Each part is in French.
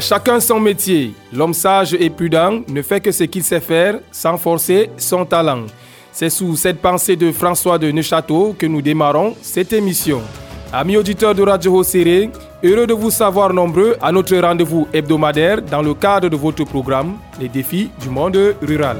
Chacun son métier. L'homme sage et prudent ne fait que ce qu'il sait faire sans forcer son talent. C'est sous cette pensée de François de Neuchâteau que nous démarrons cette émission. Amis auditeurs de Radio Hosséré, heureux de vous savoir nombreux à notre rendez-vous hebdomadaire dans le cadre de votre programme Les défis du monde rural.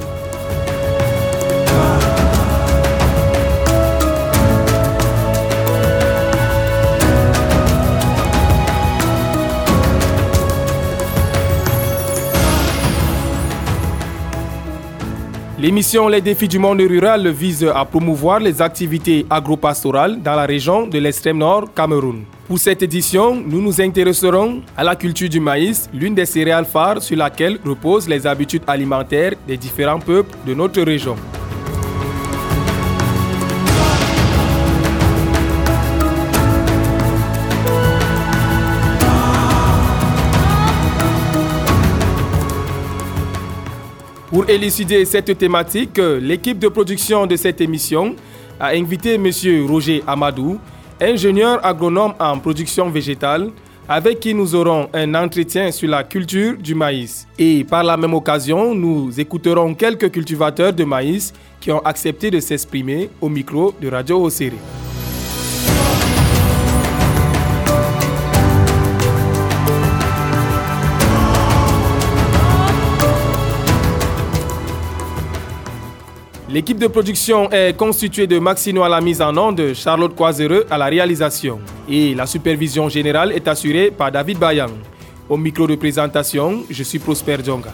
L'émission Les défis du monde rural vise à promouvoir les activités agropastorales dans la région de l'extrême nord Cameroun. Pour cette édition, nous nous intéresserons à la culture du maïs, l'une des céréales phares sur laquelle reposent les habitudes alimentaires des différents peuples de notre région. Pour élucider cette thématique, l'équipe de production de cette émission a invité M. Roger Amadou, ingénieur agronome en production végétale, avec qui nous aurons un entretien sur la culture du maïs. Et par la même occasion, nous écouterons quelques cultivateurs de maïs qui ont accepté de s'exprimer au micro de Radio Osiri. L'équipe de production est constituée de Maxino à la mise en onde, Charlotte Coisereux à la réalisation. Et la supervision générale est assurée par David Bayang. Au micro de présentation, je suis Prosper Djonga.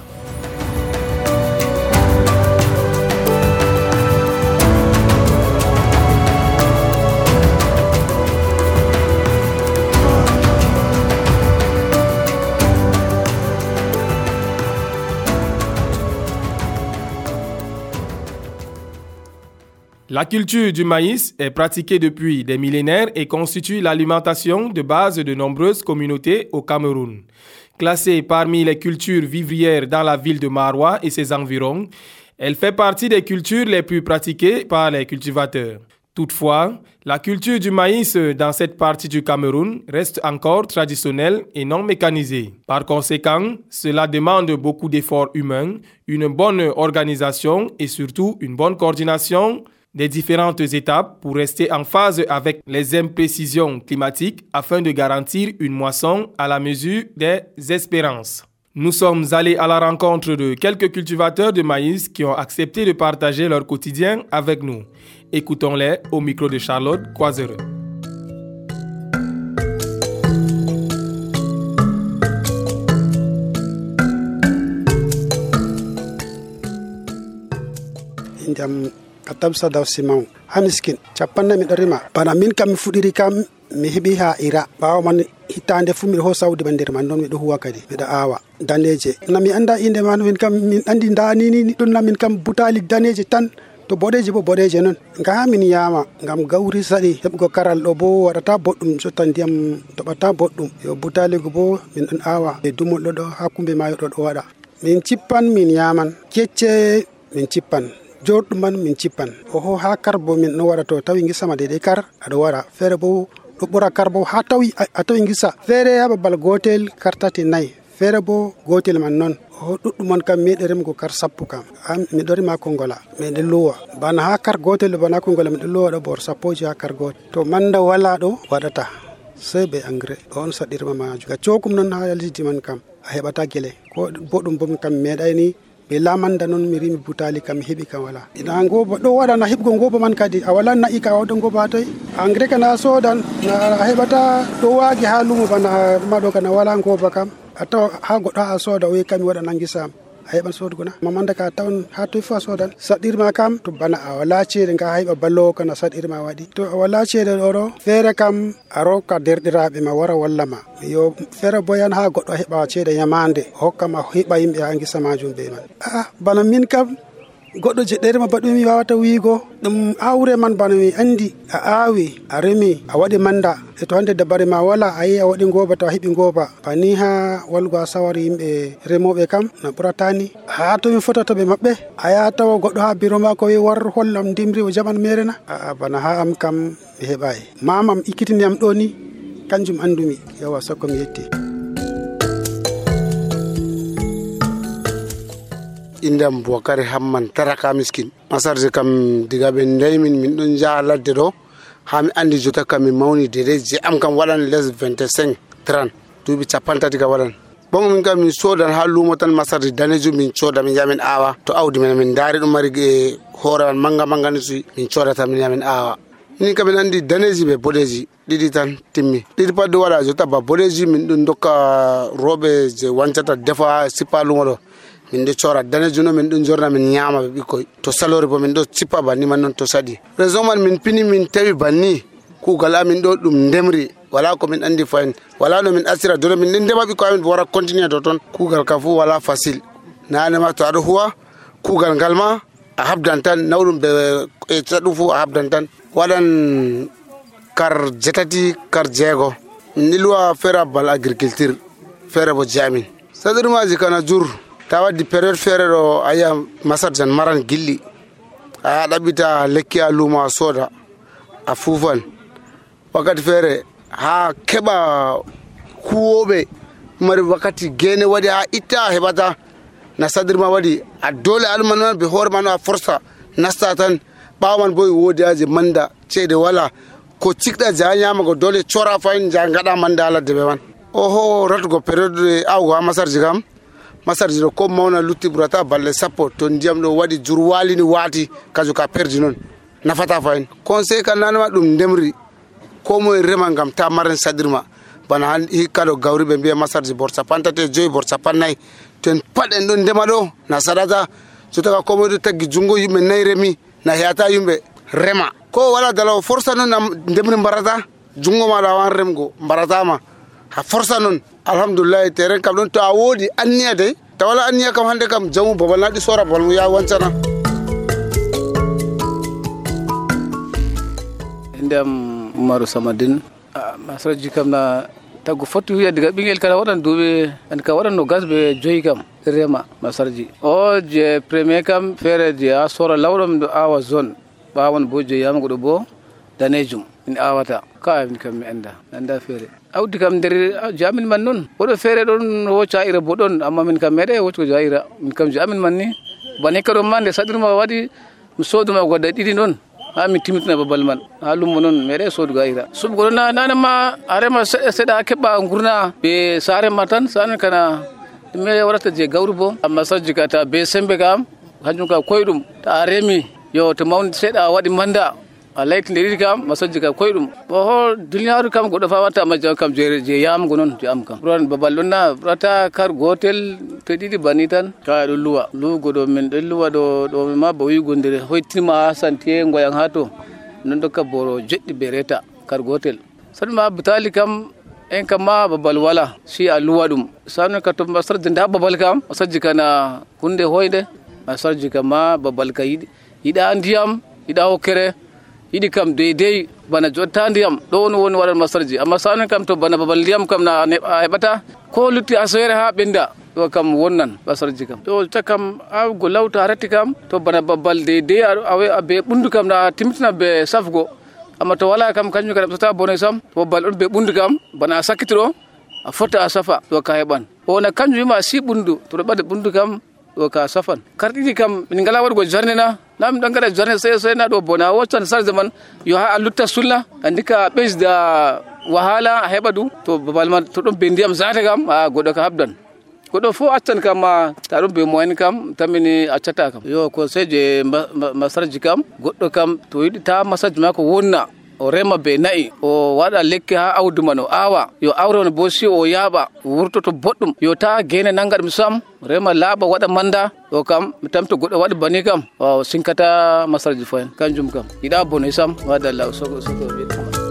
La culture du maïs est pratiquée depuis des millénaires et constitue l'alimentation de base de nombreuses communautés au Cameroun. Classée parmi les cultures vivrières dans la ville de Marois et ses environs, elle fait partie des cultures les plus pratiquées par les cultivateurs. Toutefois, la culture du maïs dans cette partie du Cameroun reste encore traditionnelle et non mécanisée. Par conséquent, cela demande beaucoup d'efforts humains, une bonne organisation et surtout une bonne coordination des différentes étapes pour rester en phase avec les imprécisions climatiques afin de garantir une moisson à la mesure des espérances. Nous sommes allés à la rencontre de quelques cultivateurs de maïs qui ont accepté de partager leur quotidien avec nous. Écoutons-les au micro de Charlotte Coisereux. katabsa daw simaw hamiskin capanna miɗo rima bana min kam mi kam mi heɓi ha ira. Ɓawa man hittande fu miɗo ho sawdi ma man noon miɗo huwa kadi miɗo awa. Daneje na mi anda inde man min kam min andi danini ɗum na min kam butali daneje tan to boɗeje bo boɗeje noon ngaha min yama ngam gawri saɗi heɓgo karal ɗo bo waɗata boɗɗum sotta ndiyam toɓata boɗɗum yo butaligo bo min ɗon awa. E dumolɗo ɗo ha kumbe mayo ɗo ɗo waɗa min cippan min yaman. Kecce min cippan jorɗum min cippan. Oho ha kar bo min ɗo waɗa to tawi gisama dede kar aɗa waɗa feere bo ɗo ɓura kar bo ha tawi a tawi gisa feere ha babal gotel kar tati nayyi. Feere bo gotel man noon o ɗuɗɗum man kam meɗe remgo kar sappo kam. Miɗo rema kongola miɗen luwa. Bana ha kar gotel bana kongola miɗo luwa ɗo bor sappoji ha kar gotel. To manda wala ɗo waɗata. Sey ɓe engrais. Ɗo on saɗirma majum ga cokum noon ha lesdi man kam a heɓata guele ko boɗum bom kam meɗayni ɓe lamanda noon mi rimi butali kam mi heeɓi kam wala. Ina goba ɗo waɗa waɗana heɓgo goba man kadi a wala na'i ka wawɗo goba toy engrais kana sodan a heɓata ɗo waagi ha lumo bana maɗo kana wala goba kam. A tawa ha goɗɗo ha a sooda o wi kam mi waɗana gisam a heɓan sodugona mamanda ka tawan ha toy fo a sodan saɗirma kam to bana a wala ceede nga heɓa ballowo kana saɗirma waɗi to a wala ceede ɗo feere kam a rokka derɗiraɓe ma wara wallama yo feere boyan ha goɗɗo heɓa ceede yamande hokkama heɓa yimɓe ha gisa majum ɓe man. Aa bana min kam goɗɗo jeɗɗerema ma baɗumi wawata wiigo. Ɗum awre man bana mi andi a awi a remi a waɗi manda. E to hande dabare ma wala a yi a waɗi goba taw a heɓi goba bani ha walgo a sawari yimɓe remoɓe kam no ɓuratani ha tomi mi fotata ɓe maɓɓe a yaha tawa goɗɗo ha ma ko wi war hollam dimri o jaɓan merena aa bana ha am kam mi heɓayi mamam ikkitiniyam ɗo ni kanjum andumi yawa sakko mi yetti indam bokare hamman taraka miskin. Masarje kam diga ɓe ndaymin min ɗon jaha ladde ɗo ha mi andi jota kam mi mawni dede je am kam waɗan les 25 30 duuɓi capan tati ka waɗan bon min kam min sodan ha lumo tan masarde danejum min coda min yamin awa. To awdi men min daari ɗum mari e hoore man manga manga ni suyi min codata min yamin awa. Min kam min andi daneji ɓe boɗeji ɗiɗi tan timmi. Ɗiɗi pat ɗo waɗa jota ba boɗeji min ɗum dokka roɓe je wancata defa sippa lumo ɗo min ɗo cora danejuno min ɗo jorna min ñama ɓe ɓikkoy to salori bo min ɗo sippa banni man noon to saɗi raison man min pini min tawi banni kugal amin ɗo ɗum ndemri. Wala ko min andi fayin. Wala no min asira dono min ndema ɓikko amin bo wara continue to toon kugal kam fu wala facile nanema to aɗa huwa kugal ngal ma a habdan tan nawɗum ɓe e ɗum fu a habdan tan. Waɗan kar jetati kar jeego min nilwa feere bal agriculture feere bo jamin. Saɗirmaji kana jur ta waddi période feere ɗo a yiya masarjan maran gilli. A ɗaɓɓita lekki a lumo a sooda a fuufan. Wakkati feere ha keɓa huwoɓe mari wakkati gene waɗi ha itta a heɓata na sadirma waɗi a dole alman man ɓe hoore man a forsa. Nasta tan ɓawa man bo woodi aji manda ceede wala. Ko cikɗa ja ñamago dole cora fayin ja gaɗa manda ala ɓe man oho ratugo période awgo ha masarji kam masarji ɗo ko mawna lutti ɓurata balle sappo to ndiyam ɗo waɗi jur walini waati kaju ka perdi noon nafata fayin conseil ka nanema ɗum ndemri. Ko moye rema gam ta maren saɗirma bana han hikka gawri ɓe mbiya masarji bor capantate joyi bor capannayyi to en pat en ɗon ndema ɗo na saɗata so taga ko moye ɗo taggi junggo yimɓe nayyi remi na heyata yimɓe rema. Ko wala dalawo forsa noon na ndemri mbarata? Junggo maɗa wan remgo mbaratama ha forsa noon alhamdoulillahi terrain kam ɗon to a woodi anniya dey ta wala anniya kam hannde kam jamu babal naɗi sora babal mum ya wancana ndem umaru samadin masaraji kam na taggo fotti wiya diga ɓingel kala waɗan duuɓe an ka waɗan no gas ɓe joyi kam rema masarji o je premier kam feere je a sora lawɗom ɗo awa zone ɓawon bo je yamago ɗo bo danejum min awata ka min kam mi anda anda feere. Awdi kam nder jamin man noon woɗo feere ɗon wocca ira bo ɗon amma min kam meeɗe woccugo jaira min kam jamin man ni bani ka ɗon ma nde saɗirma waɗi mi soduma godda ɗiɗi noon ha mi timmitina babal man. Ha lummo noon meeɗe sodugo ayra suɓgo ɗo nanema a rema seeɗa keɓɓa gurna ɓe sarema tan sane kana ɗume warata je gawri bo. Amma sajji ka ta be sembe kam hanjum ka koyɗum ta a remi yo to mawni seeɗa waɗi manda a laytidiri kam masoji kam koyɗum. Ho duniyaru kam goɗɗo fa watta majjo kam je yamugo noon je am kam. Ɓuran babal ɗon na ɓurata kar gotel to ɗiɗi bani tan. Ka ɗo luwa. Luwugo ɗo min ɗon luwa ɗo ɗo ma ba wigo hoytinima ha santiye goyan ha to. Non dokka boro jeɗɗi be reta kar gotel. Ma butali kam en kam ma babal wala si a luwa ɗum. Sanu ka to masarji nda babal kam masarji kana hunde hoyde masarji kam ma babal ka yiɗa ndiyam yiɗa hokkere yiɗi kam deydey bana jotta ndiyam ɗo woni woni waɗat masarji. Amma sani kam to bana babal ndiyam kam na a heɓata ko lutti asoyere ha ɓenda ɗo kam wonnan basarji kam. To ta kam awgo lawta ratti kam. To bana babal deydey a be ɓundu kam na timmitina be safgo. Amma to wala kam kañum kam ɓesata bone sam to babal ɗon be ɓundu kam bana a sakkitiɗo a fotta a safa ɗo ka heɓan ona kañum wima si ɓundu to ɗo ɓade ɓundu kam ɗo ka safan. Ɗiɗi kam min ngala waɗugo jarne na na min ɗon gaɗa jarne sey sey na ɗo bona. Wottan sarde man yo ha a lutta sulla andi ka ɓesda wahala a heɓa ɗum to babal man to ɗon be ndiyam zata kam a goɗɗo ka habdan. Goɗɗo fof accan kam ma ta ɗum be moyen kam tammini accata kam. Yo conseil je masarji kam goɗɗo kam to yiɗi ta masarji ma ko wonna o rema be na'i o waɗa lekki ha awdi man o awa. Yo awre on bo si o yaaɓa wurtoto boɗɗum yo ta gene nanga ɗum sam rema laaɓa waɗa manda. Ɗo kam mi tamto goɗɗo waɗi bani kam. O sinkata masarji fo hen kanjum kam. Yiɗa bone sam wadallah sogo sogo wiɗa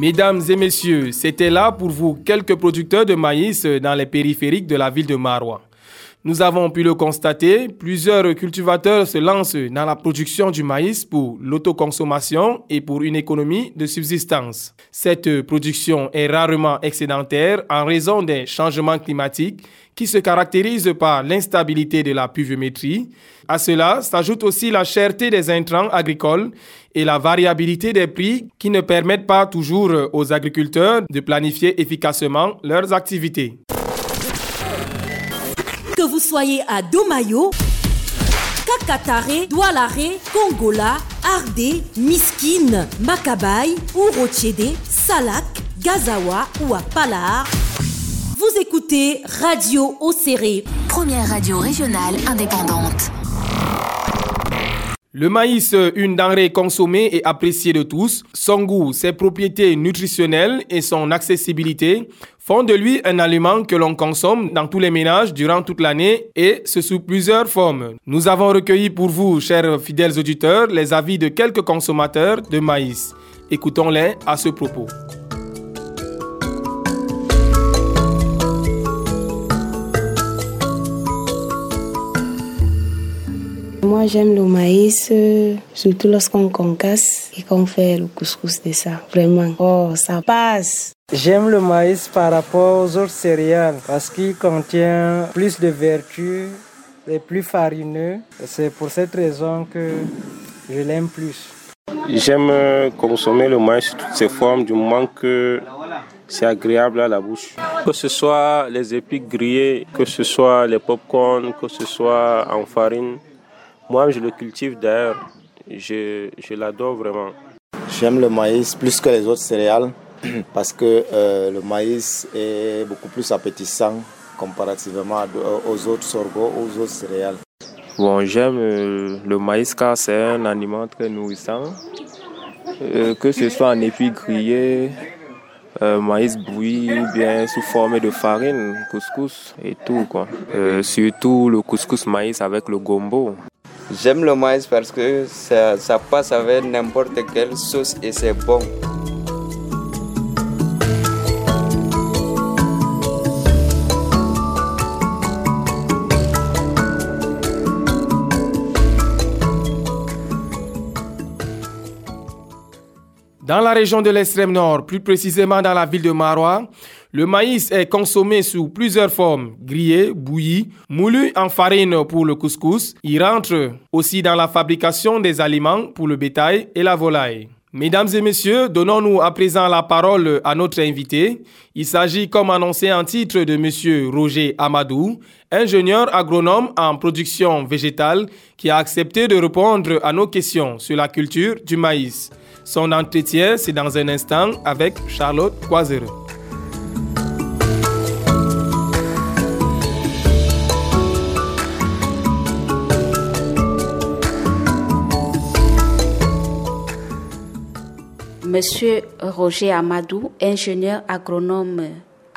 Mesdames et messieurs, c'était là pour vous quelques producteurs de maïs dans les périphériques de la ville de Marois. Nous avons pu le constater, plusieurs cultivateurs se lancent dans la production du maïs pour l'autoconsommation et pour une économie de subsistance. Cette production est rarement excédentaire en raison des changements climatiques qui se caractérisent par l'instabilité de la pluviométrie. À cela s'ajoute aussi la cherté des intrants agricoles et la variabilité des prix qui ne permettent pas toujours aux agriculteurs de planifier efficacement leurs activités. Que vous soyez à Domayo, Kakatare, Doualare, Kongola, Ardé, Miskine, Makabaye ou Rochede, Salak, Gazawa ou à Palar, vous écoutez Radio Océré. Première radio régionale indépendante. Le maïs, une denrée consommée et appréciée de tous, son goût, ses propriétés nutritionnelles et son accessibilité font de lui un aliment que l'on consomme dans tous les ménages durant toute l'année et ce sous plusieurs formes. Nous avons recueilli pour vous, chers fidèles auditeurs, les avis de quelques consommateurs de maïs. Écoutons-les à ce propos. Moi, j'aime le maïs, euh, surtout lorsqu'on concasse et qu'on fait le couscous de ça. Vraiment, oh, ça passe. J'aime le maïs par rapport aux autres céréales parce qu'il contient plus de vertus et plus farineux. C'est pour cette raison que je l'aime plus. J'aime consommer le maïs sous toutes ses formes du moment que c'est agréable à la bouche. Que ce soit les épis grillés, que ce soit les pop-corn, que ce soit en farine. Moi, je le cultive d'ailleurs. Je, je l'adore vraiment. J'aime le maïs plus que les autres céréales parce que euh, le maïs est beaucoup plus appétissant comparativement aux autres sorgho, aux autres céréales. Bon, j'aime euh, le maïs car c'est un aliment très nourrissant. Euh, que ce soit en épis grillés, maïs bouilli ou bien sous forme de farine, couscous et tout quoi. surtout le couscous maïs avec le gombo. J'aime le maïs parce que ça, passe avec n'importe quelle sauce et c'est bon. Dans la région de l'extrême nord, plus précisément dans la ville de Marois, le maïs est consommé sous plusieurs formes, grillé, bouilli, moulu en farine pour le couscous. Il rentre aussi dans la fabrication des aliments pour le bétail et la volaille. Mesdames et messieurs, donnons-nous à présent la parole à notre invité. Il s'agit, comme annoncé en titre, de Monsieur Roger Amadou, ingénieur agronome en production végétale, qui a accepté de répondre à nos questions sur la culture du maïs. Son entretien, c'est dans un instant avec Charlotte Coiser. Monsieur Roger Amadou, ingénieur agronome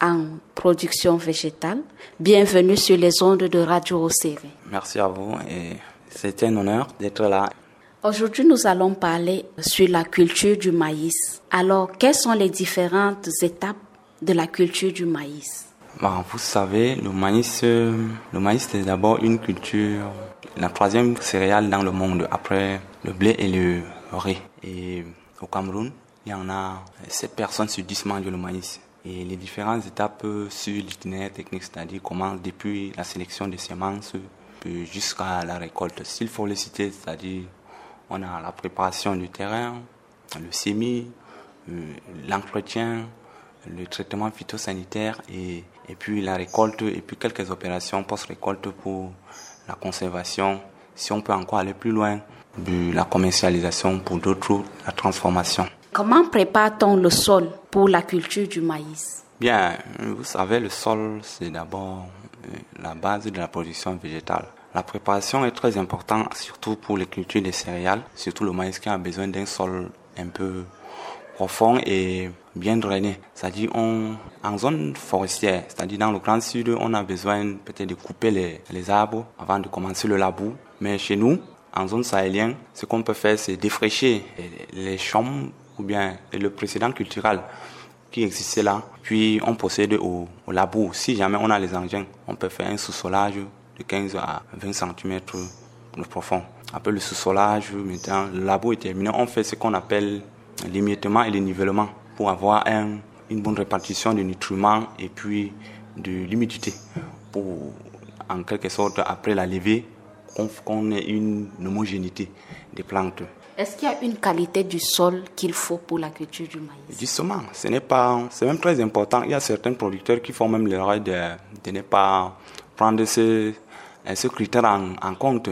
en production végétale, bienvenue sur les ondes de Radio Océry. Merci à vous et c'est un honneur d'être là. Aujourd'hui, nous allons parler sur la culture du maïs. Alors, quelles sont les différentes étapes de la culture du maïs? Bah, Vous savez, le maïs, le maïs c'est d'abord une culture, la troisième céréale dans le monde après le blé et le riz. Et au Cameroun, il y en a 7 personnes sur 10 mangent le maïs. Et les différentes étapes sur l'itinéraire technique, c'est-à-dire comment depuis la sélection des semences jusqu'à la récolte. S'il faut les citer, c'est-à-dire on a la préparation du terrain, le semis, euh, l'entretien, le traitement phytosanitaire et, et puis la récolte et puis quelques opérations post-récolte pour la conservation. Si on peut encore aller plus loin, de la commercialisation pour d'autres, la transformation. Comment prépare-t-on le sol pour la culture du maïs? Bien, vous savez, le sol, c'est d'abord euh, la base de la production végétale. La préparation est très importante, surtout pour les cultures des céréales, surtout le maïs qui a besoin d'un sol un peu profond et bien drainé. C'est-à-dire, en zone forestière, c'est-à-dire dans le Grand Sud, on a besoin peut-être de couper les, les arbres avant de commencer le labour. Mais chez nous, en zone sahélienne, ce qu'on peut faire, c'est défraîcher les champs ou bien le précédent culturel qui existait là. Puis on procède au, au labour. Si jamais on a les engins, on peut faire un sous-solage de 15 à 20 cm de profond. Après le sous-solage, maintenant, le labo est terminé. On fait ce qu'on appelle l'émiettement et le nivellement pour avoir un, une bonne répartition de nutriments et puis de l'humidité pour, en quelque sorte, après la levée, qu'on ait une homogénéité des plantes. Est-ce qu'il y a une qualité du sol qu'il faut pour la culture du maïs Justement, ce n'est pas, c'est même très important. Il y a certains producteurs qui font même l'erreur de, de ne pas prendre ce, ce critère en, compte.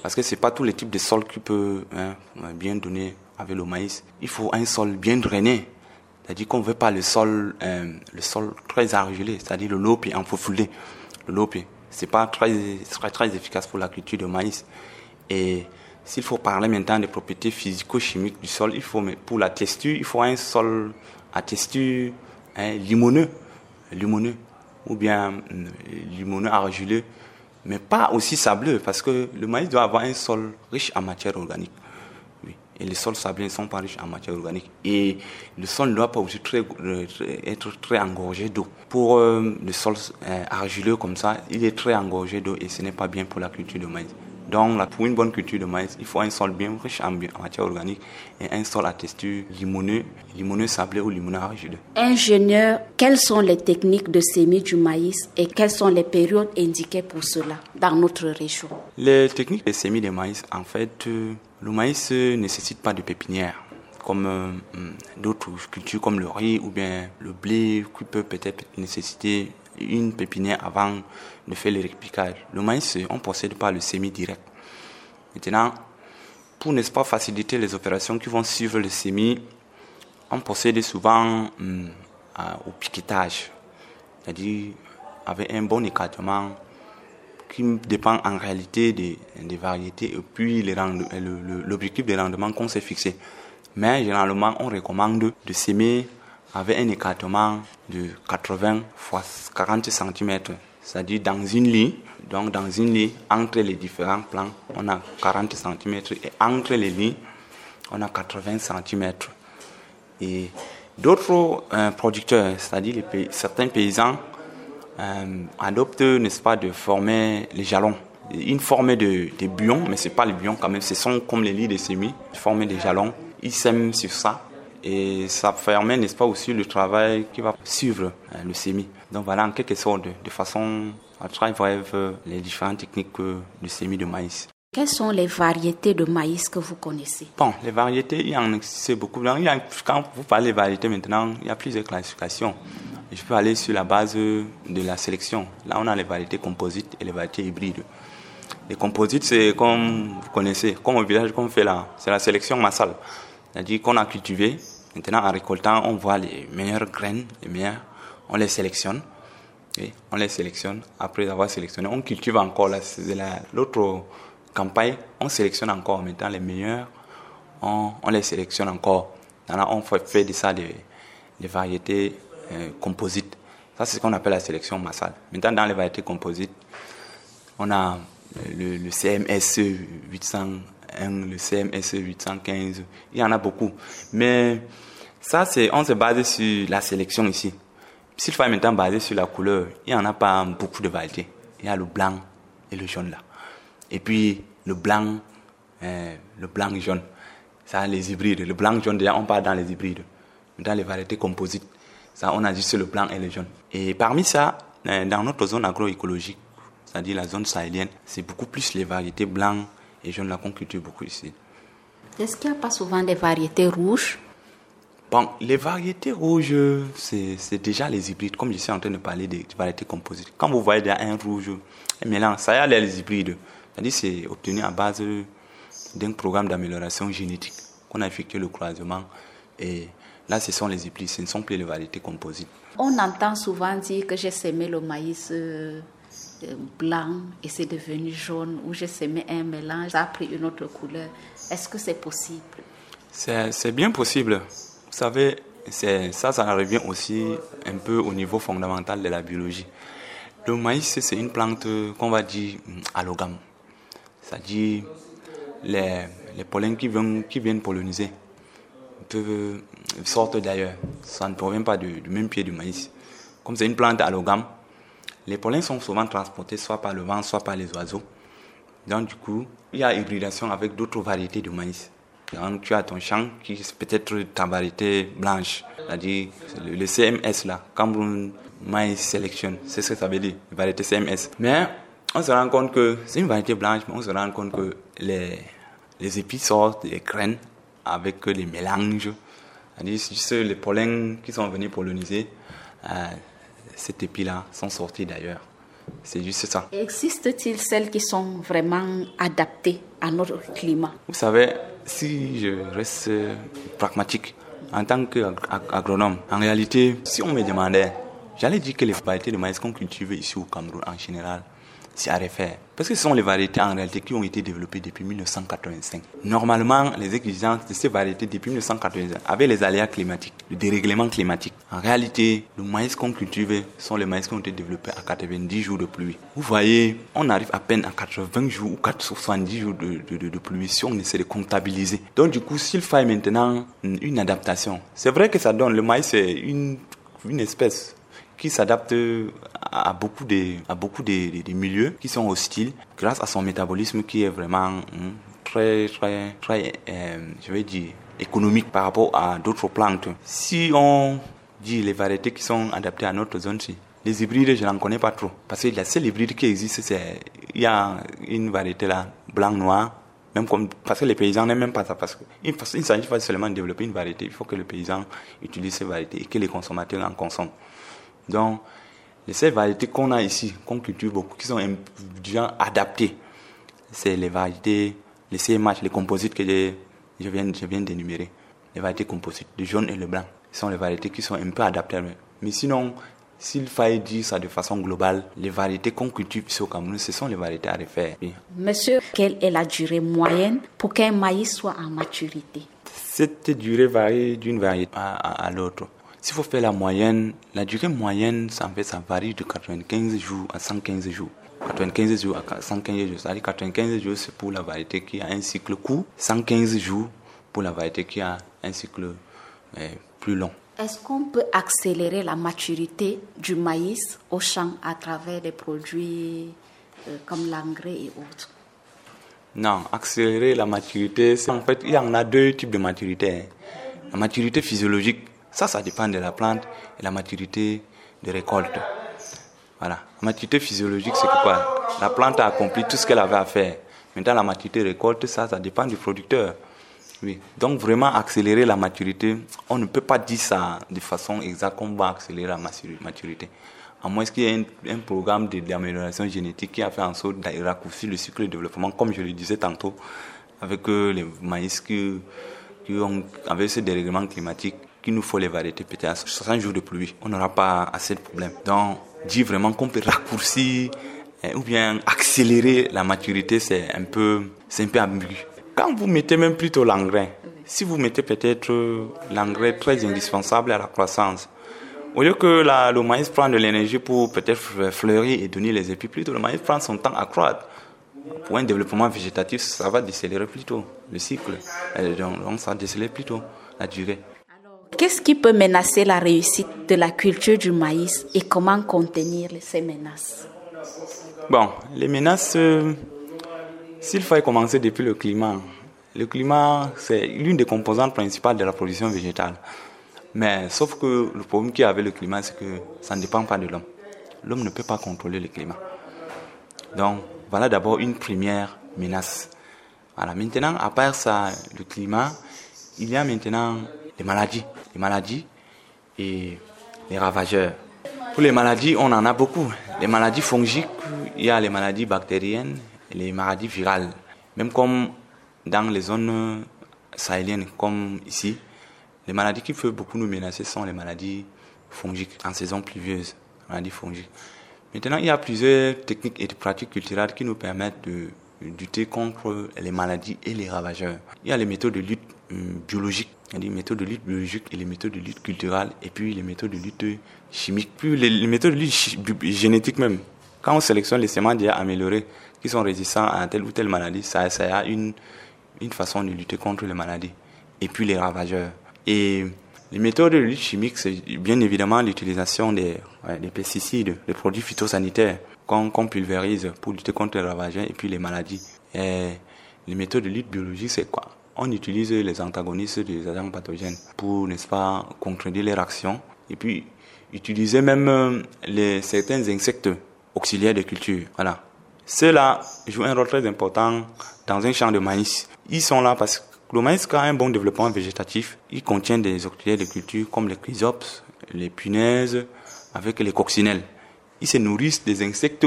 Parce que ce n'est pas tous les types de sols qui peuvent hein, bien donner avec le maïs. Il faut un sol bien drainé. C'est-à-dire qu'on ne veut pas le sol, euh, le sol très argilé, c'est-à-dire le lopi en foulé. Le lopi, ce n'est pas très, très, très efficace pour la culture de maïs. Et s'il faut parler maintenant des propriétés physico-chimiques du sol, il faut, pour la texture, il faut un sol à texture hein, limoneux, limoneux, ou bien euh, limoneux argileux, mais pas aussi sableux, parce que le maïs doit avoir un sol riche en matière organique. Et les sols sablés ne sont pas riches en matière organique. Et le sol ne doit pas aussi très, être très engorgé d'eau. Pour euh, le sol euh, argileux comme ça, il est très engorgé d'eau et ce n'est pas bien pour la culture de maïs. Donc, pour une bonne culture de maïs, il faut un sol bien riche en, matière organique et un sol à texture limoneux, limoneux sablé ou limoneux argileux. Ingénieur, quelles sont les techniques de semis du maïs et quelles sont les périodes indiquées pour cela dans notre région? Les techniques de semis de maïs, en fait, euh, le maïs ne nécessite pas de pépinière comme euh, d'autres cultures comme le riz ou bien le blé qui peut peut-être nécessiter une pépinière avant de faire le répliquage. Le maïs, on ne possède pas le semis direct. Maintenant, pour n'est-ce pas faciliter les opérations qui vont suivre le semis, on possède souvent hum, au piquetage, c'est-à-dire avec un bon écartement qui dépend en réalité des, des variétés et puis l'objectif de rendement qu'on s'est fixé. Mais généralement, on recommande de semer avec un écartement de 80 x 40 cm, c'est-à-dire dans une ligne. Donc dans une ligne, entre les différents plans, on a 40 cm et entre les lignes, on a 80 cm. Et d'autres euh, producteurs, c'est-à-dire certains paysans, euh, adoptent, n'est-ce pas, de former les jalons. Une forme de, de mais ce n'est pas les buons quand même, ce sont comme les lits de semis, former des jalons. Ils sèment sur ça et ça permet, n'est-ce pas, aussi le travail qui va suivre euh, le semis. Donc voilà, en quelque sorte, de, façon à travers les différentes techniques du semis de maïs. Quelles sont les variétés de maïs que vous connaissez? Bon, les variétés, il y en a beaucoup. Il y a, quand vous parlez de variétés maintenant, il y a plusieurs classifications. Je peux aller sur la base de la sélection. Là, on a les variétés composites et les variétés hybrides. Les composites, c'est comme vous connaissez, comme au village qu'on fait là, c'est la sélection massale. C'est-à-dire qu'on a cultivé, maintenant en récoltant, on voit les meilleures graines, les meilleures, on les sélectionne. Et on les sélectionne. Après avoir sélectionné, on cultive encore. L'autre campagne, on sélectionne encore. Maintenant, les meilleurs, on, les sélectionne encore. On fait de ça des, des variétés euh, composites. Ça, c'est ce qu'on appelle la sélection massale. Maintenant, dans les variétés composites, on a le, le CMS 800 le CMS 815, il y en a beaucoup. Mais ça, c'est, on se base sur la sélection ici. S'il faut maintenant baser sur la couleur, il n'y en a pas beaucoup de variétés. Il y a le blanc et le jaune là. Et puis le blanc, euh, le blanc jaune, ça les hybrides. Le blanc jaune, déjà, on parle dans les hybrides. Dans les variétés composites, ça, on a juste le blanc et le jaune. Et parmi ça, euh, dans notre zone agroécologique, c'est-à-dire la zone sahélienne, c'est beaucoup plus les variétés blancs et jaunes là qu'on cultive beaucoup ici. Est-ce qu'il n'y a pas souvent des variétés rouges? Bon, les variétés rouges, c'est déjà les hybrides, comme je suis en train de parler des variétés composites. Quand vous voyez un rouge, un mélange, ça y a les hybrides. C'est-à-dire c'est obtenu à base d'un programme d'amélioration génétique qu'on a effectué le croisement. Et là, ce sont les hybrides, ce ne sont plus les variétés composites. On entend souvent dire que j'ai semé le maïs euh, blanc et c'est devenu jaune, ou j'ai semé un mélange, ça a pris une autre couleur. Est-ce que c'est possible? C'est bien possible. Vous savez, ça, ça revient aussi un peu au niveau fondamental de la biologie. Le maïs, c'est une plante qu'on va dire allogame. C'est-à-dire les, les pollens qui viennent, qui viennent polliniser peuvent sortent d'ailleurs. Ça ne provient pas du, du même pied du maïs. Comme c'est une plante allogame, les pollens sont souvent transportés soit par le vent, soit par les oiseaux. Donc du coup, il y a hybridation avec d'autres variétés de maïs. Donc, tu as ton champ qui est peut-être ta variété blanche, c'est-à-dire le, CMS là, Cameroun Maïs Selection, c'est ce que ça veut dire, variété CMS. Mais on se rend compte que c'est une variété blanche, mais on se rend compte que les, les épis sortent des graines avec des mélanges. C'est-à-dire les pollens qui sont venus polliniser euh, cet épi-là sont sortis d'ailleurs. C'est juste ça. Existe-t-il celles qui sont vraiment adaptées à notre climat? Vous savez, si je reste pragmatique en tant qu'agronome, en réalité, si on me demandait, j'allais dire que les variétés de maïs qu'on cultive ici au Cameroun en général, c'est à refaire. Parce que ce sont les variétés en réalité qui ont été développées depuis 1985. Normalement, les exigences de ces variétés depuis 1985 avaient les aléas climatiques, le dérèglement climatique. En réalité, le maïs qu'on cultive sont les maïs qui ont été développés à 90 jours de pluie. Vous voyez, on arrive à peine à 80 jours ou 70 jours de, de, de, pluie si on essaie de comptabiliser. Donc du coup, s'il faut maintenant une adaptation, c'est vrai que ça donne, le maïs c'est une, une espèce qui s'adapte à beaucoup de, à beaucoup de, milieux qui sont hostiles grâce à son métabolisme qui est vraiment hein, très, très, très, euh, je vais dire, économique par rapport à d'autres plantes. Si on dit les variétés qui sont adaptées à notre zone-ci, les hybrides, je n'en connais pas trop. Parce que la seule hybride qui existe, c'est, il y a une variété là, blanc-noir, même parce que les paysans n'aiment même pas ça, parce qu'il ne s'agit pas seulement de développer une variété, il faut que le paysan utilise ces variétés et que les consommateurs en consomment. Donc, les variétés qu'on a ici, qu'on cultive beaucoup, qui sont déjà adaptées, c'est les variétés, les CMH, les composites que je, viens, je viens d'énumérer. Les variétés composites, le jaune et le blanc, ce sont les variétés qui sont un peu adaptées. Mais sinon, s'il fallait dire ça de façon globale, les variétés qu'on cultive ici au Cameroun, ce sont les variétés à refaire. Monsieur, quelle est la durée moyenne pour qu'un maïs soit en maturité? Cette durée varie d'une variété à l'autre. S'il faut faire la moyenne, la durée moyenne, ça, en fait, ça varie de 95 jours à 115 jours. 95 jours à 115 jours. C'est-à-dire 95 jours, c'est pour la variété qui a un cycle court. 115 jours pour la variété qui a un cycle euh, plus long. Est-ce qu'on peut accélérer la maturité du maïs au champ à travers des produits euh, comme l'engrais et autres? Non, accélérer la maturité, en fait, il y en a deux types de maturité. Hein. La maturité physiologique, ça, ça dépend de la plante et la maturité de récolte. Voilà. La maturité physiologique, c'est quoi? La plante a accompli tout ce qu'elle avait à faire. Maintenant, la maturité récolte, ça, ça dépend du producteur. Oui. Donc, vraiment accélérer la maturité, on ne peut pas dire ça de façon exacte qu'on va accélérer la maturité. À moins qu'il y ait un, programme d'amélioration génétique qui a fait en sorte de raccourcir le cycle de développement, comme je le disais tantôt, avec euh, les maïs qui, qui ont, avec ce dérèglement climatique qu'il nous faut les variétés à 60 jours de pluie. On n'aura pas assez de problèmes. Donc, dire vraiment qu'on peut raccourcir hein, ou bien accélérer la maturité, c'est un peu, c'est un peu ambigu. Quand vous mettez même plutôt l'engrais, si vous mettez peut-être l'engrais très indispensable à la croissance, au lieu que le maïs prend de l'énergie pour peut-être fleurir et donner les épis, plutôt le maïs prend son temps à croître. Pour un développement végétatif, ça va décélérer plutôt le cycle. Donc, donc ça va décélérer plutôt la durée. Qu'est-ce qui peut menacer la réussite de la culture du maïs et comment contenir ces menaces? Bon, les menaces, euh, s'il faut commencer depuis le climat, le climat, c'est l'une des composantes principales de la production végétale. Mais sauf que le problème qu'il y avec le climat, c'est que ça ne dépend pas de l'homme. L'homme ne peut pas contrôler le climat. Donc, voilà d'abord une première menace. Maintenant, à part ça, le climat, il y a maintenant les maladies les maladies et les ravageurs. Pour les maladies, on en a beaucoup. Les maladies fongiques, il y a les maladies bactériennes les maladies virales. Même comme dans les zones sahéliennes, comme ici, les maladies qui peuvent beaucoup nous menacer sont les maladies fongiques en saison pluvieuse. Maladies fongiques. Maintenant, il y a plusieurs techniques et pratiques culturelles qui nous permettent de lutter contre les maladies et les ravageurs. Il y a les méthodes de lutte y a des méthodes de lutte biologique et les méthodes de lutte culturelle, et puis les méthodes de lutte chimique, puis les, méthodes de lutte génétique même. Quand on sélectionne les semences déjà améliorées, qui sont résistants à telle ou telle maladie, ça, ça a une, une façon de lutter contre les maladies. Et puis les ravageurs. Et Les méthodes de lutte chimique, c'est bien évidemment l'utilisation des, pesticides, des produits phytosanitaires qu'on pulvérise pour lutter contre les ravageurs et puis les maladies. Les méthodes de lutte biologique, c'est quoi? On utilise les antagonistes des agents pathogènes pour, n'est-ce pas, contredire leur action et puis utiliser même euh, les, certains insectes auxiliaires de culture. Voilà. Ceux-là jouent un rôle très important dans un champ de maïs. Ils sont là parce que le maïs a un bon développement végétatif. Il contient des auxiliaires de culture comme les chrysops, les punaises, avec les coccinelles. Ils se nourrissent des insectes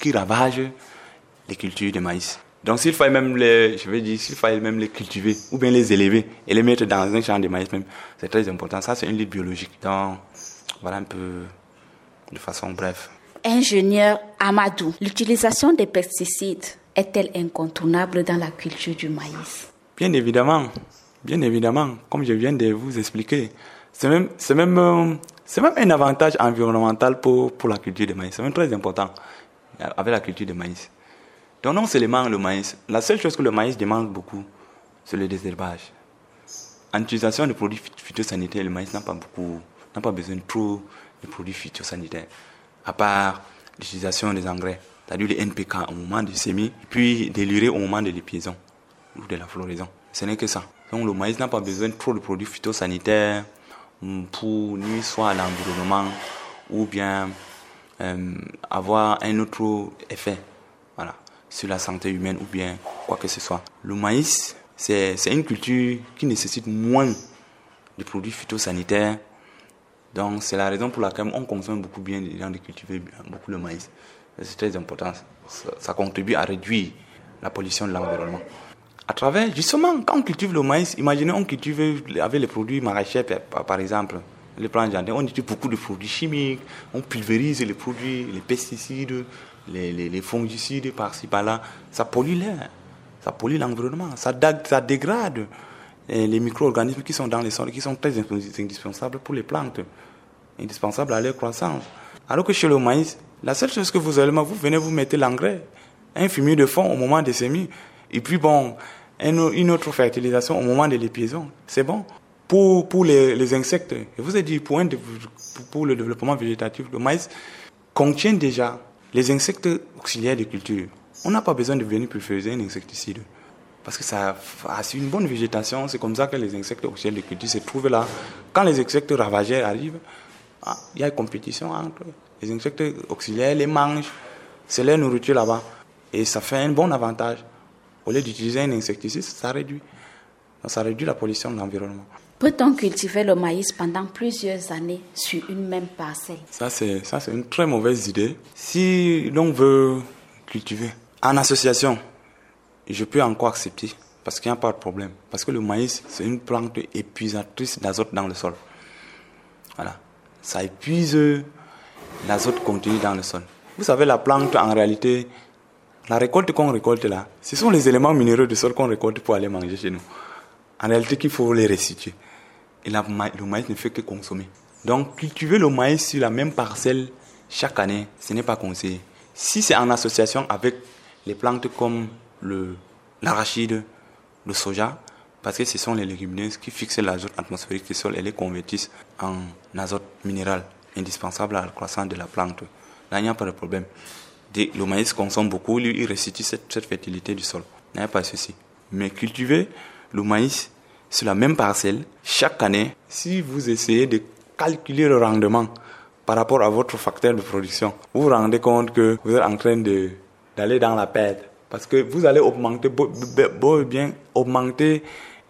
qui ravagent les cultures de maïs. Donc s'il fallait même les, je vais dire, s'il fallait même les cultiver ou bien les élever et les mettre dans un champ de maïs même, c'est très important. Ça, c'est une lutte biologique. Donc voilà un peu de façon bref. Ingénieur Amadou, l'utilisation des pesticides est-elle incontournable dans la culture du maïs? Bien évidemment, bien évidemment, comme je viens de vous expliquer, c'est même, c'est même, euh, c'est même un avantage environnemental pour, pour la culture du maïs. C'est même très important avec la culture du maïs. Donc non seulement le maïs, la seule chose que le maïs demande beaucoup, c'est le désherbage. En utilisation de produits phytosanitaires, le maïs n'a pas beaucoup, n'a pas besoin de trop de produits phytosanitaires, à part l'utilisation des engrais, c'est-à-dire les NPK au moment du semis, puis des l'urée au moment de l'épiaison ou de la floraison. Ce n'est que ça. Donc le maïs n'a pas besoin de trop de produits phytosanitaires pour nuire soit à l'environnement ou bien euh, avoir un autre effet voilà, sur la santé humaine ou bien quoi que ce soit. Le maïs, c'est une culture qui nécessite moins de produits phytosanitaires. Donc c'est la raison pour laquelle on consomme beaucoup bien de cultiver beaucoup le maïs. C'est très important. ça contribue à réduire la pollution de l'environnement à travers, justement, quand on cultive le maïs, imaginez on cultive avec les produits maraîchers, par exemple, les plants jardins, on utilise beaucoup de produits chimiques, on pulvérise les produits, les pesticides, les, les, fongicides par-ci par-là. Ça pollue l'air, ça pollue l'environnement, ça, ça dégrade les micro-organismes qui sont dans les sols, qui sont très indispensables pour les plantes, indispensables à leur croissance. Alors que chez le maïs, la seule chose que vous allez, vous venez vous mettez l'engrais, un fumier de fond au moment des semis. Et puis bon, une autre fertilisation au moment de l'épiaison. C'est bon. Pour, pour les, les, insectes, je vous ai dit, pour, pour le développement végétatif, le maïs contient déjà les insectes auxiliaires de culture. On n'a pas besoin de venir pulvériser un insecticide. Parce que ça a une bonne végétation, c'est comme ça que les insectes auxiliaires de culture se trouvent là. Quand les insectes ravageurs arrivent, ah, il y a une compétition entre les insectes auxiliaires, les mangent, c'est leur nourriture là-bas. Et ça fait un bon avantage. Au lieu d'utiliser un insecticide, ça réduit. ça réduit la pollution de l'environnement. Peut-on cultiver le maïs pendant plusieurs années sur une même parcelle? Ça, c'est, ça, c'est une très mauvaise idée. Si l'on veut cultiver en association, je peux encore accepter parce qu'il n'y a pas de problème. Parce que le maïs, c'est une plante épuisatrice d'azote dans le sol. Voilà. Ça épuise l'azote contenu dans le sol. Vous savez, la plante, en réalité, la récolte qu'on récolte là, ce sont les éléments minéraux du sol qu'on récolte pour aller manger chez nous. En réalité, qu'il faut les restituer. Et le maïs ne fait que consommer. Donc, cultiver le maïs sur la même parcelle chaque année, ce n'est pas conseillé. Si c'est en association avec les plantes comme l'arachide, le, soja, parce que ce sont les légumineuses qui fixent l'azote atmosphérique du sol et les convertissent en azote minéral indispensable à la croissance de la plante. Là, il n'y a pas de problème le maïs consomme beaucoup, lui, il restitue cette, fertilité du sol. Il n'y a pas de souci. Mais cultiver le maïs sur la même parcelle, chaque année, si vous essayez de calculer le rendement par rapport à votre facteur de production, vous vous rendez compte que vous êtes en train d'aller dans la perte. Parce que vous allez augmenter, bien augmenter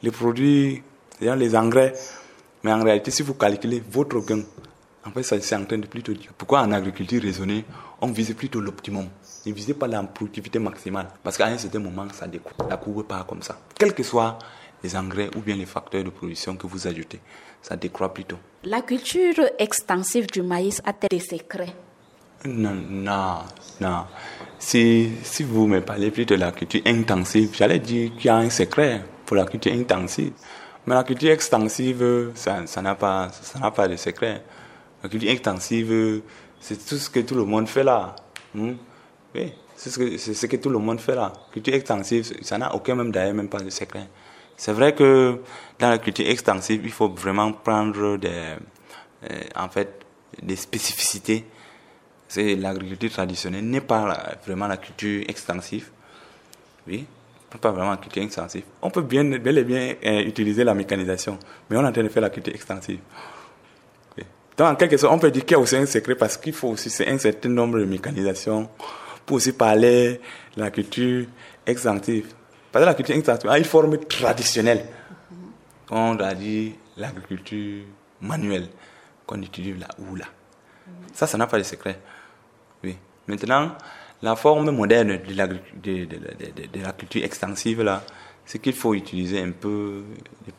les produits, les engrais. Mais en réalité, si vous calculez votre gain, en fait, c'est en train de plutôt dire. Pourquoi en agriculture raisonnée, on visait plutôt l'optimum Ne visait pas la productivité maximale. Parce qu'à un certain moment, ça découle. La courbe pas comme ça. Quels que soient les engrais ou bien les facteurs de production que vous ajoutez, ça décroît plutôt. La culture extensive du maïs a-t-elle des secrets? Non, non, non. Si, si vous me parlez plutôt de la culture intensive, j'allais dire qu'il y a un secret pour la culture intensive. Mais la culture extensive, ça n'a pas, ça pas de secret. La culture intensive, c'est tout ce que tout le monde fait là. Hmm? Oui, c'est ce, que, ce que tout le monde fait là. Culture extensive, ça n'a aucun même d'ailleurs, même pas de secret. C'est vrai que dans la culture extensive, il faut vraiment prendre des, euh, en fait, des spécificités. L'agriculture traditionnelle n'est pas vraiment la culture extensive. Oui, pas vraiment la culture extensive. On peut bien, bel et bien euh, utiliser la mécanisation, mais on est en train de faire la culture extensive. Donc, en quelque sorte, on peut dire qu'il y a aussi un secret parce qu'il faut aussi un certain nombre de mécanisations pour aussi parler de la culture extensive. Parce que la culture extensive a une forme traditionnelle. On a dit l'agriculture manuelle qu'on utilise là ou là. Ça, ça n'a pas de secret. Oui. Maintenant, la forme moderne de la, culture extensive, là, c'est qu'il faut utiliser un peu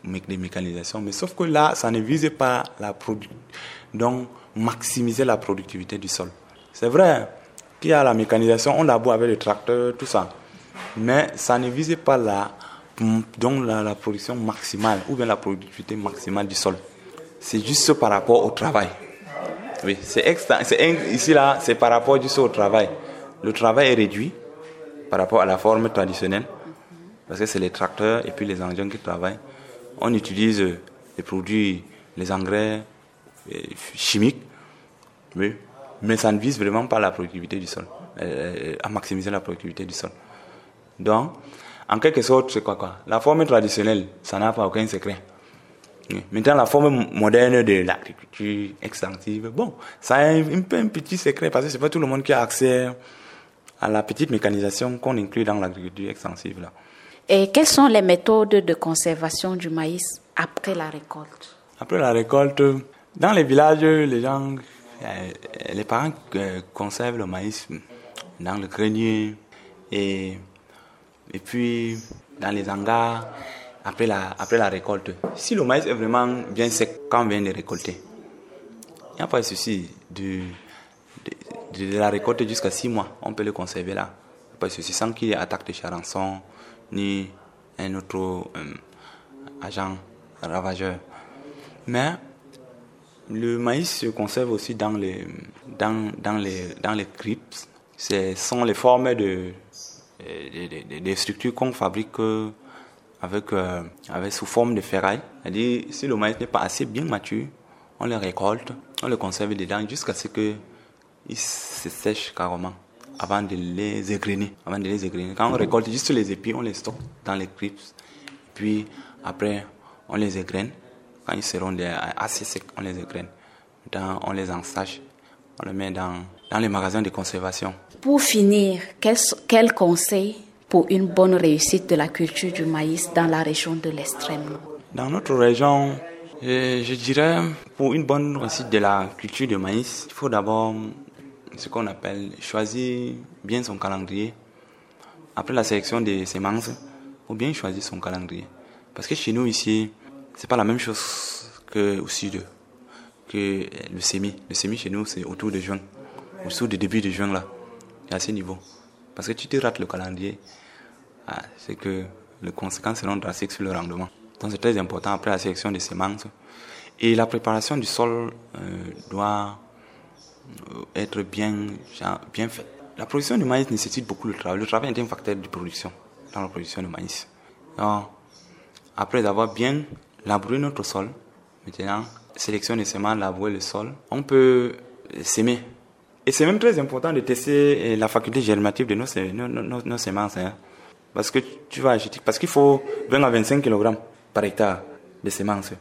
des mécanisations. Mais sauf que là, ça ne vise pas la donc maximiser la productivité du sol. C'est vrai qu'il y a la mécanisation, on a beau avec le tracteur, tout ça. Mais ça ne vise pas la, donc la, la production maximale ou bien la productivité maximale du sol. C'est juste par rapport au travail. Oui, c'est ici là, c'est par rapport juste au travail. Le travail est réduit par rapport à la forme traditionnelle, parce que c'est les tracteurs et puis les engins qui travaillent. On utilise les produits, les engrais euh, chimiques, oui, mais ça ne vise vraiment pas la productivité du sol, euh, à maximiser la productivité du sol. Donc, en quelque sorte, c'est quoi, quoi? La forme traditionnelle, ça n'a pas aucun secret. Maintenant, la forme moderne de l'agriculture extensive, bon, ça a un, peu un petit secret parce que c'est pas tout le monde qui a accès à la petite mécanisation qu'on inclut dans l'agriculture extensive. Là. Et quelles sont les méthodes de conservation du maïs après la récolte? Après la récolte, dans les villages, les gens, euh, les parents euh, conservent le maïs dans le grenier et, et puis dans les hangars après la, après la récolte. Si le maïs est vraiment bien sec quand on vient de récolter, il n'y a pas de souci. De, de, la récolte jusqu'à 6 mois, on peut le conserver là. Pas de souci, sans qu'il y ait attaque de charançon ni un autre euh, agent ravageur. Mais le maïs se conserve aussi dans les, dans, dans les, dans les cryptes. Ce sont les formes de, de, de structures qu'on fabrique avec, euh, avec sous forme de ferraille. C'est-à-dire, si le maïs n'est pas assez bien mature, on le récolte, on le conserve dedans jusqu'à ce qu'il se sèche carrément avant de les égrener. Avant de les égrener. Quand on récolte juste les épis, on les stocke dans les cryptes. Puis après, on les égrène. Quand ils seront assez secs, on les égrène. Dans, on les ensache. On les met dans, dans les magasins de conservation. Pour finir, quel, quel conseil pour une bonne réussite de la culture du maïs dans la région de l'extrême Dans notre région, je dirais, pour une bonne réussite de la culture du maïs, il faut d'abord ce qu'on appelle choisir bien son calendrier. Après la sélection des semences, il faut bien choisir son calendrier. Parce que chez nous ici, c'est pas la même chose que au sud, que le sémi. Le sémi chez nous, c'est autour de juin, autour du début de juin là, à ce niveau. Parce que tu te rates le calendrier, ah, c'est que les conséquences seront drastiques sur le rendement. Donc c'est très important après la sélection des semences. Et la préparation du sol euh, doit euh, être bien, bien faite. La production du maïs nécessite beaucoup de travail. Le travail est un facteur de production dans la production du maïs. Donc, après avoir bien labouré notre sol, maintenant, sélectionner semences, labourer le sol, on peut s'aimer et c'est même très important de tester la faculté germinative de nos, nos, nos, semences. Hein. Parce que tu vas acheter, parce qu'il faut 20 à 25 kg par hectare de semences.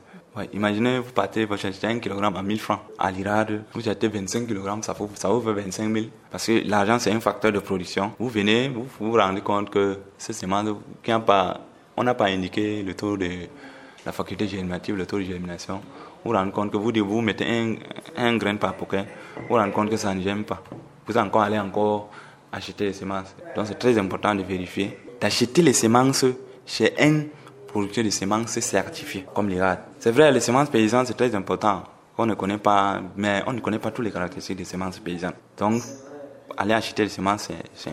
imaginez, vous partez, vous achetez 1 kg à 1000 francs. À l'irade, vous achetez 25 kg, ça, vous, ça fait 25 000. Parce que l'argent, c'est un facteur de production. Vous venez, vous vous, rendez compte que ces semences, pas, on n'a pas indiqué le taux de la faculté germinative, le taux de germination vous rendez compte que vous, vous mettez un, un grain par poquet, vous rendez compte que ça ne gêne pas. Vous aller encore acheter les semences. Donc c'est très important de vérifier, d'acheter les semences chez un producteur de semences certifié, comme l'IRAD. C'est vrai, les semences paysannes, c'est très important. On ne connaît pas, mais on ne connaît pas toutes les caractéristiques des semences paysannes. Donc, aller acheter les semences, c'est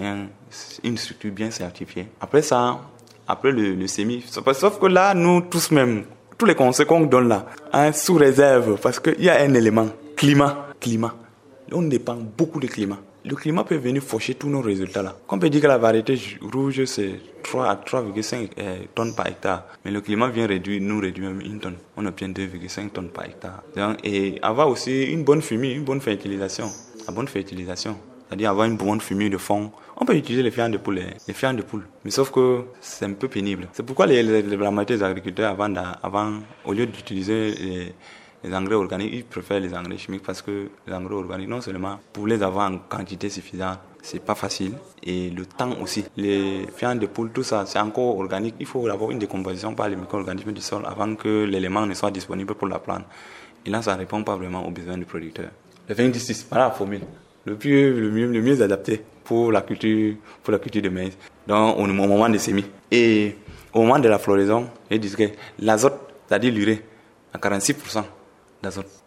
une structure bien certifiée. Après ça, après le, le semis, sauf que là, nous tous même, tous les conseils qu'on donne là, hein, sous réserve, parce qu'il y a un élément, climat, climat. On dépend beaucoup du climat. le climat peut venir faucher tous nos résultats là. On peut dire que la variété rouge c'est 3 à 3,5 euh, tonnes par hectare, mais le climat vient réduire, nous réduire même une tonne. On obtient 2,5 tonnes par hectare. et avoir aussi une bonne fumée, une bonne fertilisation, la bonne fertilisation, c'est-à-dire avoir une bonne fumée de fond. On peut utiliser les fientes de poule, les fientes de poule, mais sauf que c'est un peu pénible. C'est pourquoi les, majorité des agriculteurs avant, au lieu d'utiliser les les engrais organiques, ils préfèrent les engrais chimiques parce que les engrais organiques, non seulement pour les avoir en quantité suffisante, c'est pas facile. Et le temps aussi. Les fientes de poule, tout ça, c'est encore organique. Il faut avoir une décomposition par les micro-organismes du sol avant que l'élément ne soit disponible pour la plante. Et là, ça ne répond pas vraiment aux besoins du producteur. Le 26, voilà la formule. Le, plus, le, mieux, le mieux adapté pour la culture, pour la culture de maïs. Donc, au moment des semis. Et au moment de la floraison, ils disent que l'azote, c'est-à-dire l'urée, à 46%.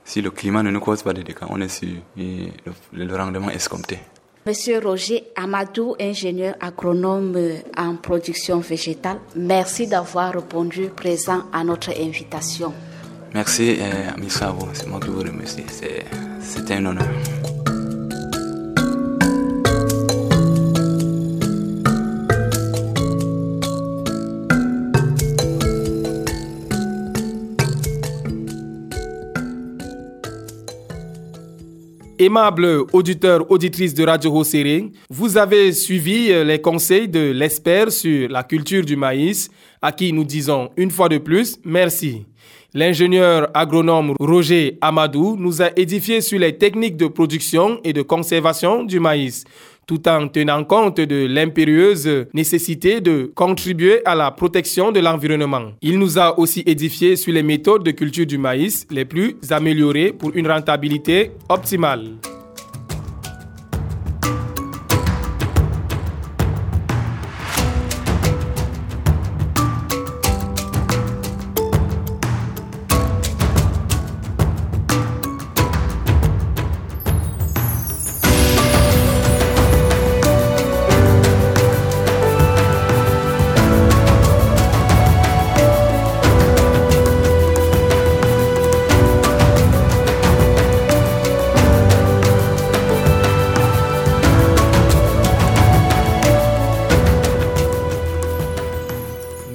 Si le climat ne nous cause pas de dégâts, on est sûr et le, rendement est escompté. Monsieur Roger Amadou, ingénieur agronome en production végétale, merci d'avoir répondu présent à notre invitation. Merci, euh, c'est moi qui vous remercie. C'est un honneur. Aimable auditeur, auditrice de Radio Rosséré, vous avez suivi euh, les conseils de l'expert sur la culture du maïs, à qui nous disons une fois de plus merci. L'ingénieur agronome Roger Amadou nous a édifié sur les techniques de production et de conservation du maïs tout en tenant compte de l'impérieuse nécessité de contribuer à la protection de l'environnement. Il nous a aussi édifié sur les méthodes de culture du maïs les plus améliorées pour une rentabilité optimale.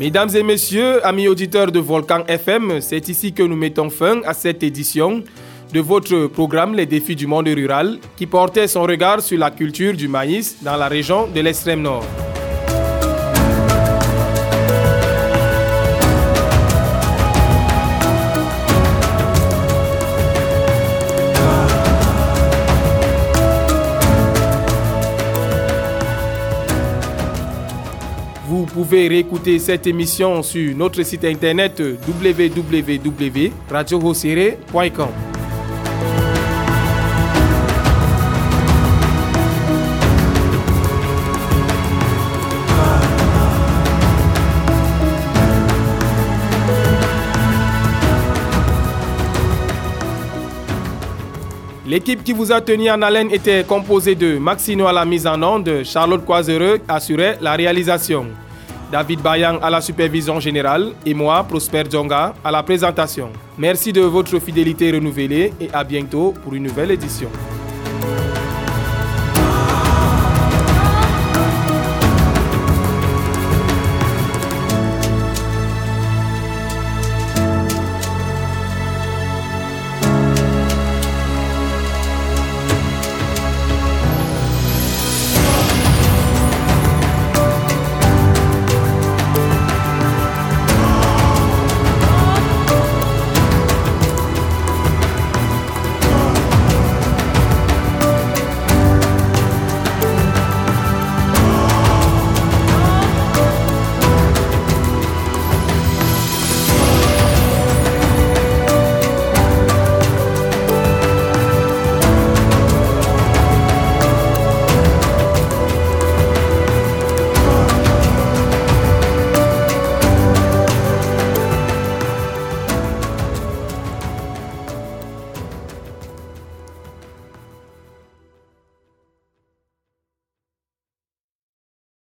Mesdames et messieurs, amis auditeurs de Volcan FM, c'est ici que nous mettons fin à cette édition de votre programme Les défis du monde rural qui portait son regard sur la culture du maïs dans la région de l'extrême nord. Pouvez réécouter cette émission sur notre site internet www.radiohosere.com. L'équipe qui vous a tenu en haleine était composée de Maxino à la mise en onde, Charlotte Coisereux assurait la réalisation. David Bayang à la supervision générale et moi, Prosper Djonga, à la présentation. Merci de votre fidélité renouvelée et à bientôt pour une nouvelle édition.